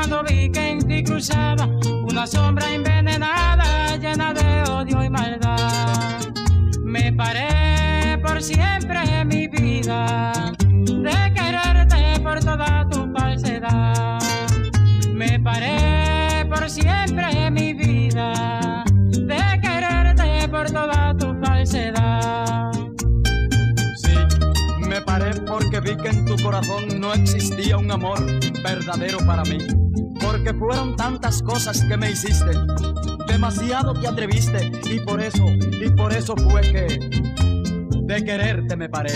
cuando vi que en ti cruzaba una sombra envenenada llena de odio y maldad. Me paré por siempre mi vida de quererte por toda tu falsedad paré por siempre mi vida de quererte por toda tu falsedad. Vi que en tu corazón no existía un amor verdadero para mí. Porque fueron tantas cosas que me hiciste, demasiado te atreviste y por eso, y por eso fue que de quererte me paré.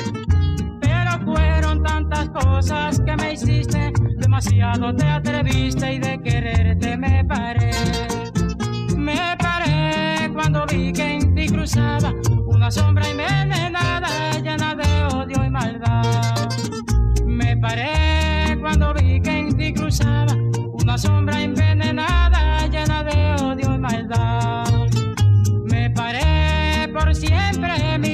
Pero fueron tantas cosas que me hiciste demasiado te atreviste y de quererte me paré. Me paré cuando vi que en ti cruzaba una sombra envenenada llena de odio y maldad. Paré cuando vi que en ti cruzaba una sombra envenenada llena de odio y maldad. Me paré por siempre mi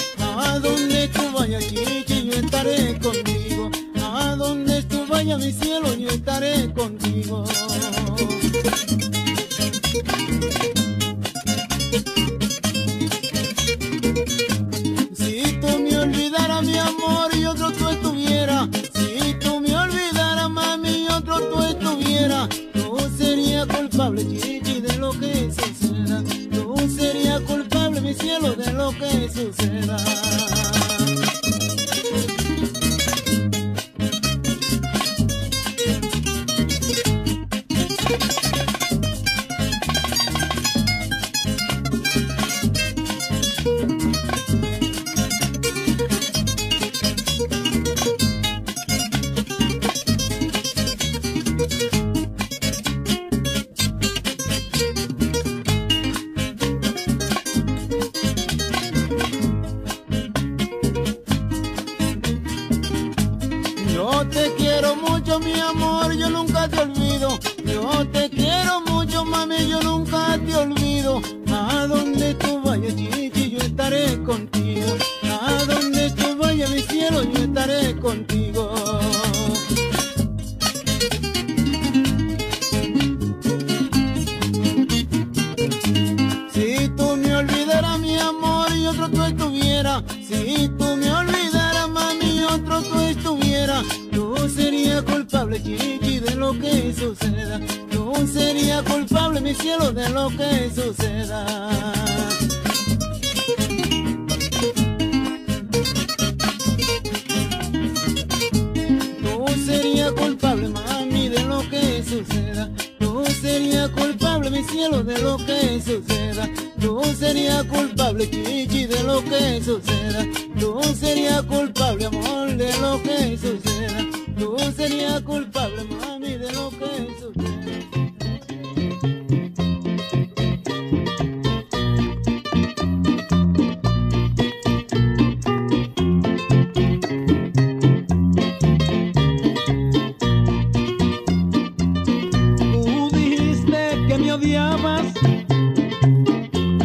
mi cielo yo estaré contigo. Culpable mi cielo de lo que suceda. cielo de lo que suceda. Yo sería culpable, chichi, de lo que suceda. Yo sería culpable, amor, de lo que suceda. Yo sería culpable,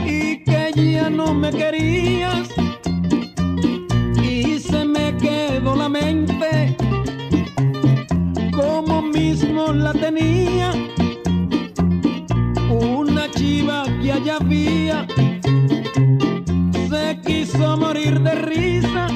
y que ya no me querías y se me quedó la mente como mismo la tenía una chiva que allá había se quiso morir de risa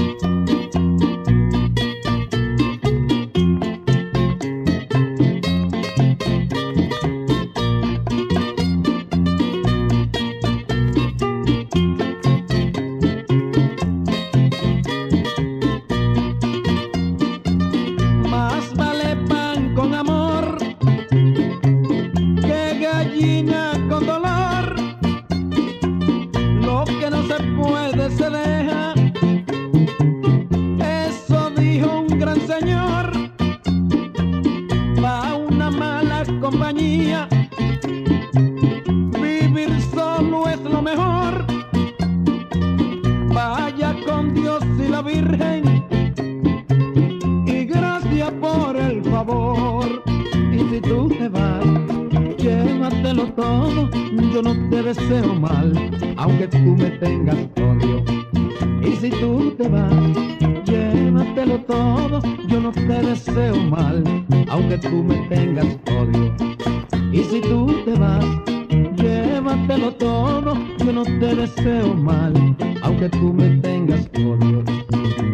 Llévatelo todo, yo no te deseo mal, aunque tú me tengas odio.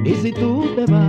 Y si tú te vas,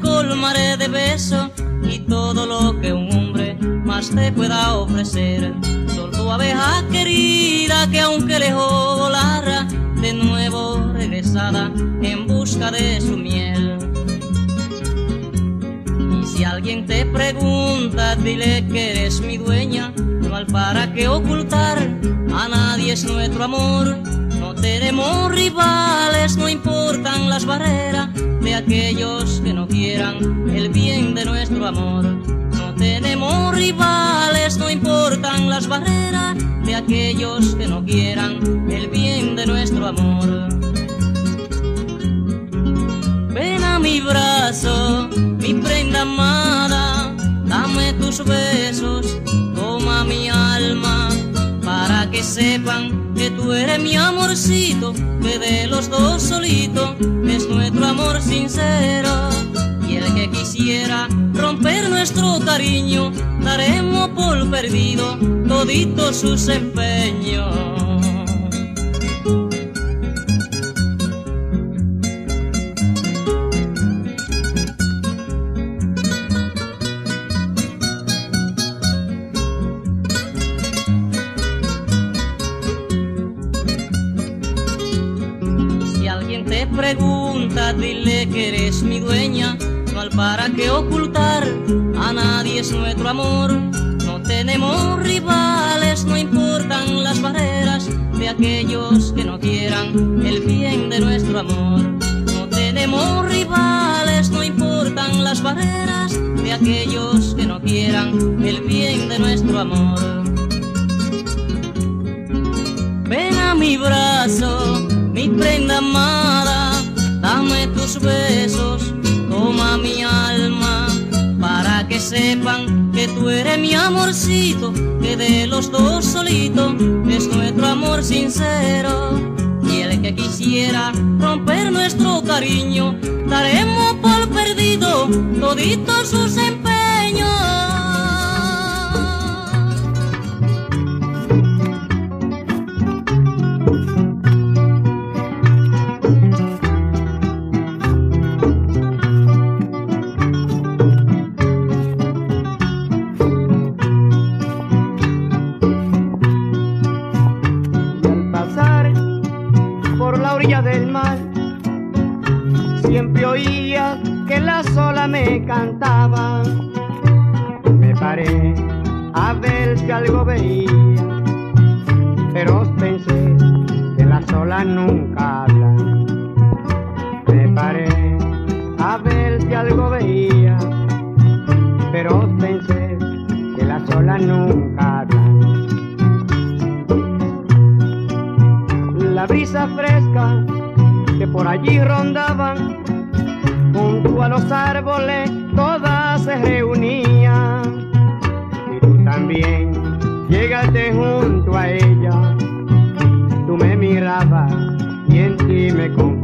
colmaré de besos y todo lo que un hombre más te pueda ofrecer. Sol tu abeja querida que aunque lejos volara, de nuevo regresada en busca de su miel. Y si alguien te pregunta, dile que eres mi dueña, no hay para qué ocultar, a nadie es nuestro amor. No tenemos rivales, no importan las barreras de aquellos que no quieran el bien de nuestro amor. No tenemos rivales, no importan las barreras de aquellos que no quieran el bien de nuestro amor. Ven a mi brazo, mi prenda amada, dame tus besos, toma mi alma, que sepan que tú eres mi amorcito, que de los dos solitos es nuestro amor sincero. Y el que quisiera romper nuestro cariño, daremos por perdido todito sus empeños. pregunta, dile que eres mi dueña. No hay para qué ocultar, a nadie es nuestro amor. No tenemos rivales, no importan las barreras de aquellos que no quieran el bien de nuestro amor. No tenemos rivales, no importan las barreras de aquellos que no quieran el bien de nuestro amor. Ven a mi brazo, mi prenda más tus besos, toma mi alma, para que sepan que tú eres mi amorcito, que de los dos solito es nuestro amor sincero. Y el que quisiera romper nuestro cariño, daremos por perdido toditos sus empeños. y en ti me confiaba.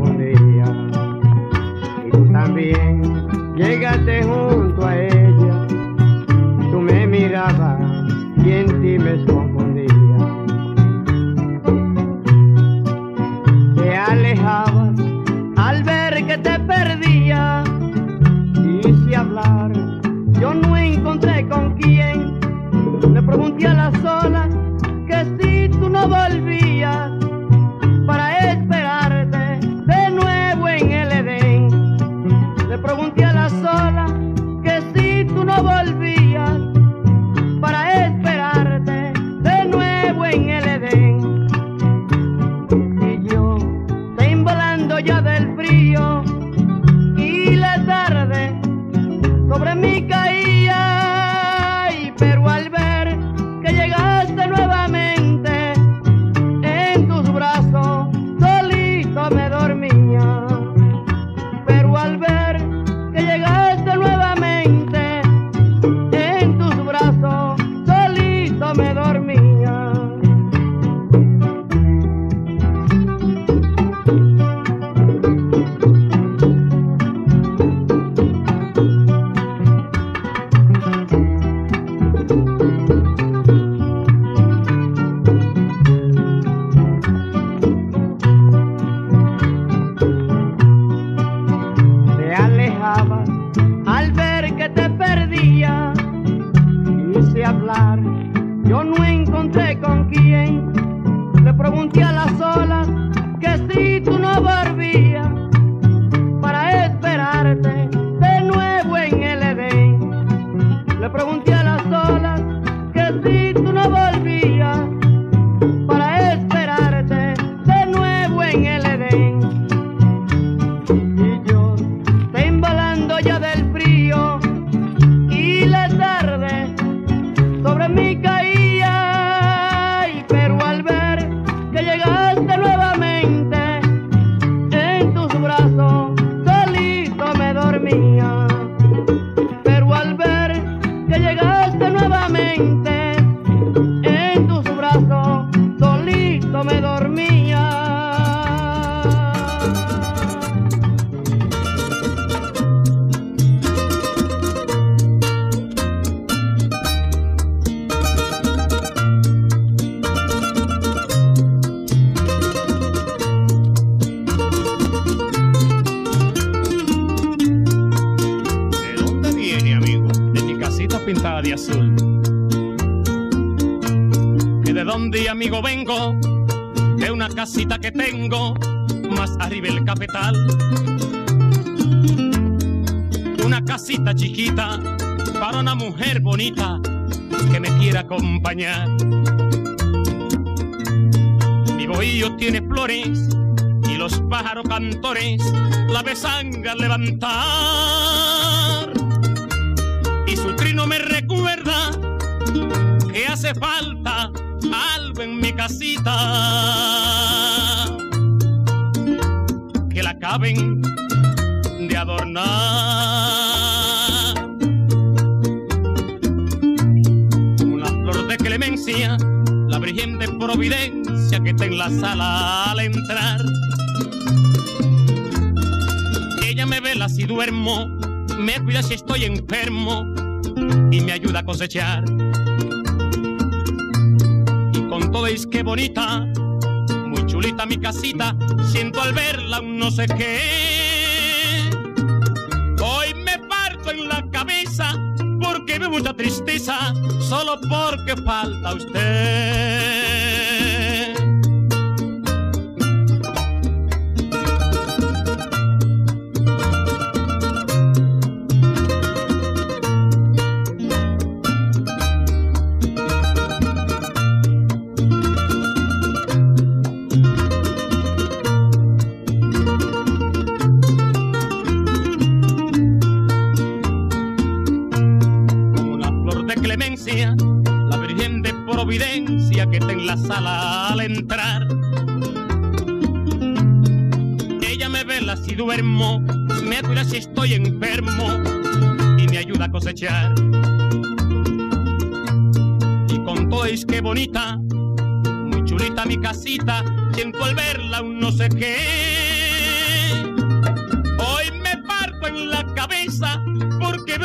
Casita chiquita para una mujer bonita que me quiera acompañar. Mi bohío tiene flores y los pájaros cantores la besan al levantar. Y su trino me recuerda que hace falta algo en mi casita. Que la acaben de adornar. Providencia que está en la sala al entrar. Ella me vela si duermo, me cuida si estoy enfermo y me ayuda a cosechar con todo es que bonita, muy chulita mi casita, siento al verla un no sé qué. Hoy me parto en la cabeza porque me mucha tristeza, solo porque falta usted.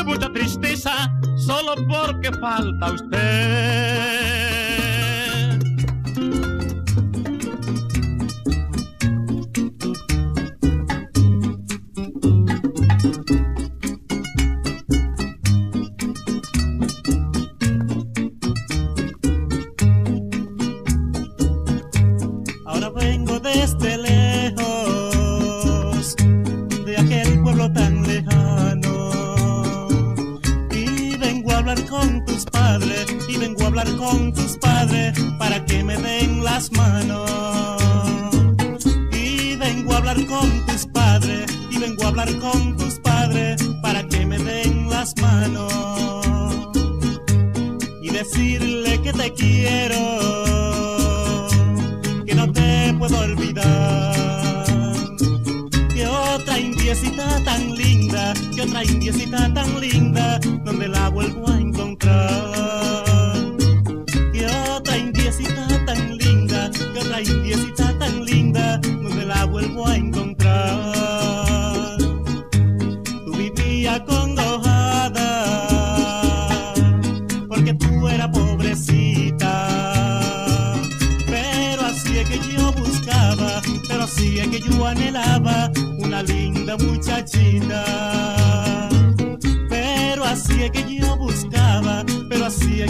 Mucha tristeza solo porque falta usted.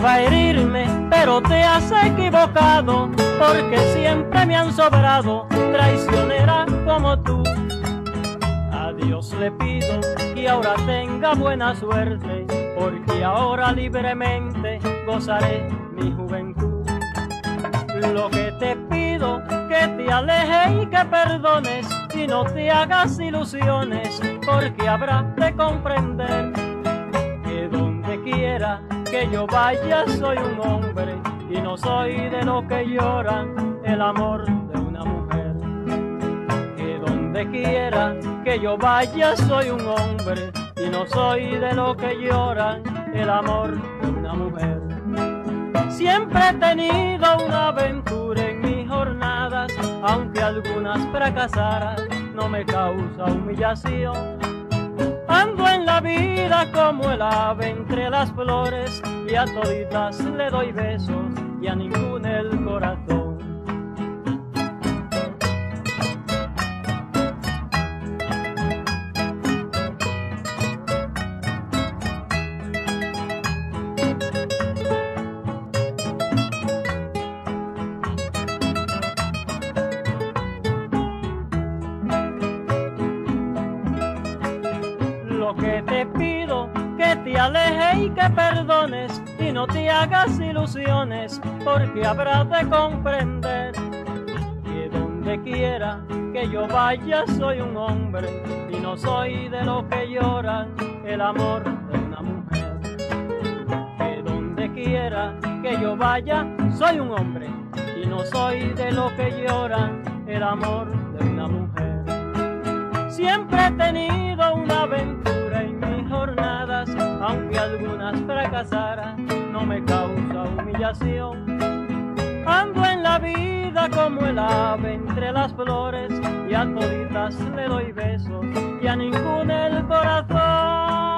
Pensaba herirme, pero te has equivocado, porque siempre me han sobrado traicionera como tú. A Dios le pido que ahora tenga buena suerte, porque ahora libremente gozaré mi juventud. Lo que te pido, que te alejes y que perdones, y no te hagas ilusiones, porque habrá de comprender que donde quiera que yo vaya soy un hombre y no soy de lo que lloran el amor de una mujer. Que donde quiera que yo vaya soy un hombre y no soy de lo que lloran el amor de una mujer. Siempre he tenido una aventura en mis jornadas, aunque algunas fracasaran, no me causa humillación vida como el ave entre las flores y a toditas le doy besos y a ninguna el corazón. Hagas ilusiones, porque habrá de comprender que donde quiera que yo vaya soy un hombre y no soy de lo que lloran el amor de una mujer. Que donde quiera que yo vaya soy un hombre y no soy de lo que lloran el amor de una mujer. Siempre he tenido una aventura en mis jornadas aunque algunas no me causa humillación. Ando en la vida como el ave entre las flores y a toditas le doy besos y a ninguna el corazón.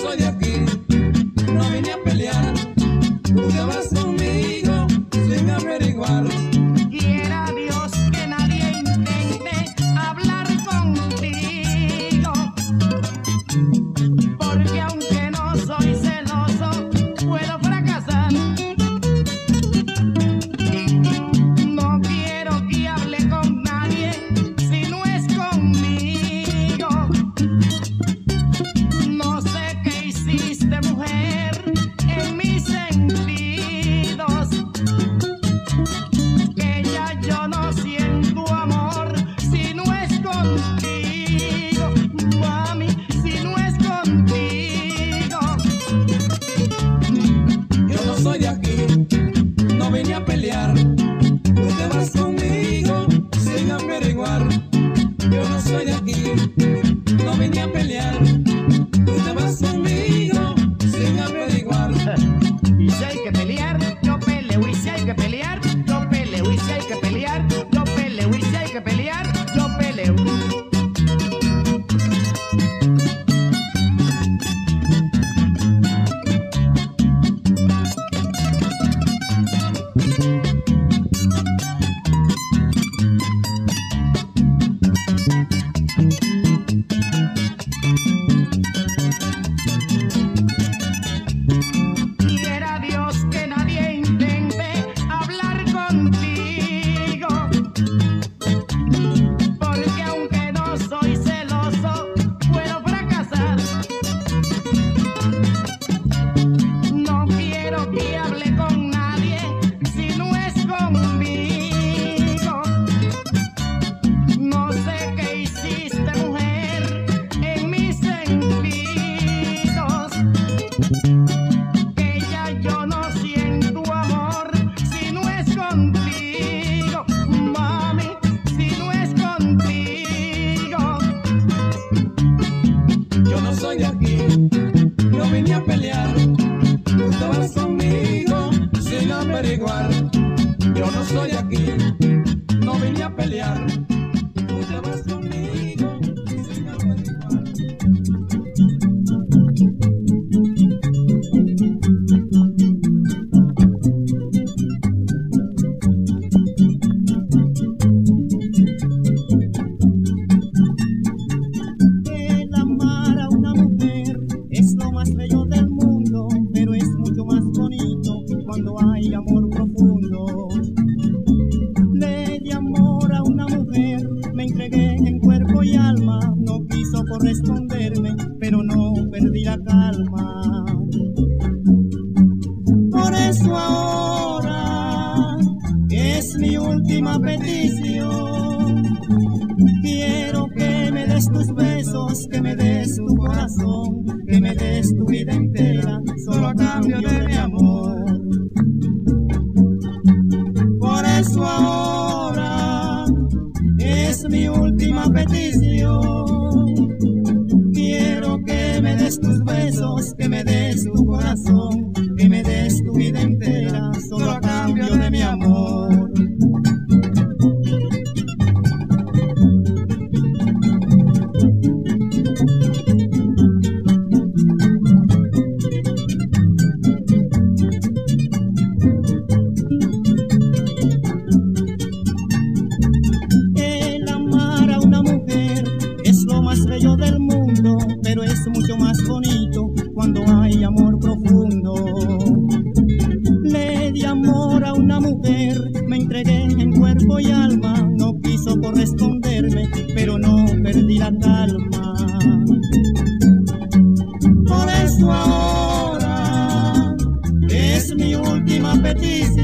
soy eso ahora es mi última petición. Quiero que me des tus besos, que me des tu corazón, que me des tu vida entera, solo a cambio de mi amor. Por eso ahora es mi última petición. Quiero que me des tus besos, que me des tu corazón, me entregué en cuerpo y alma, no quiso corresponderme, pero no perdí la calma. Por eso ahora es mi última petición.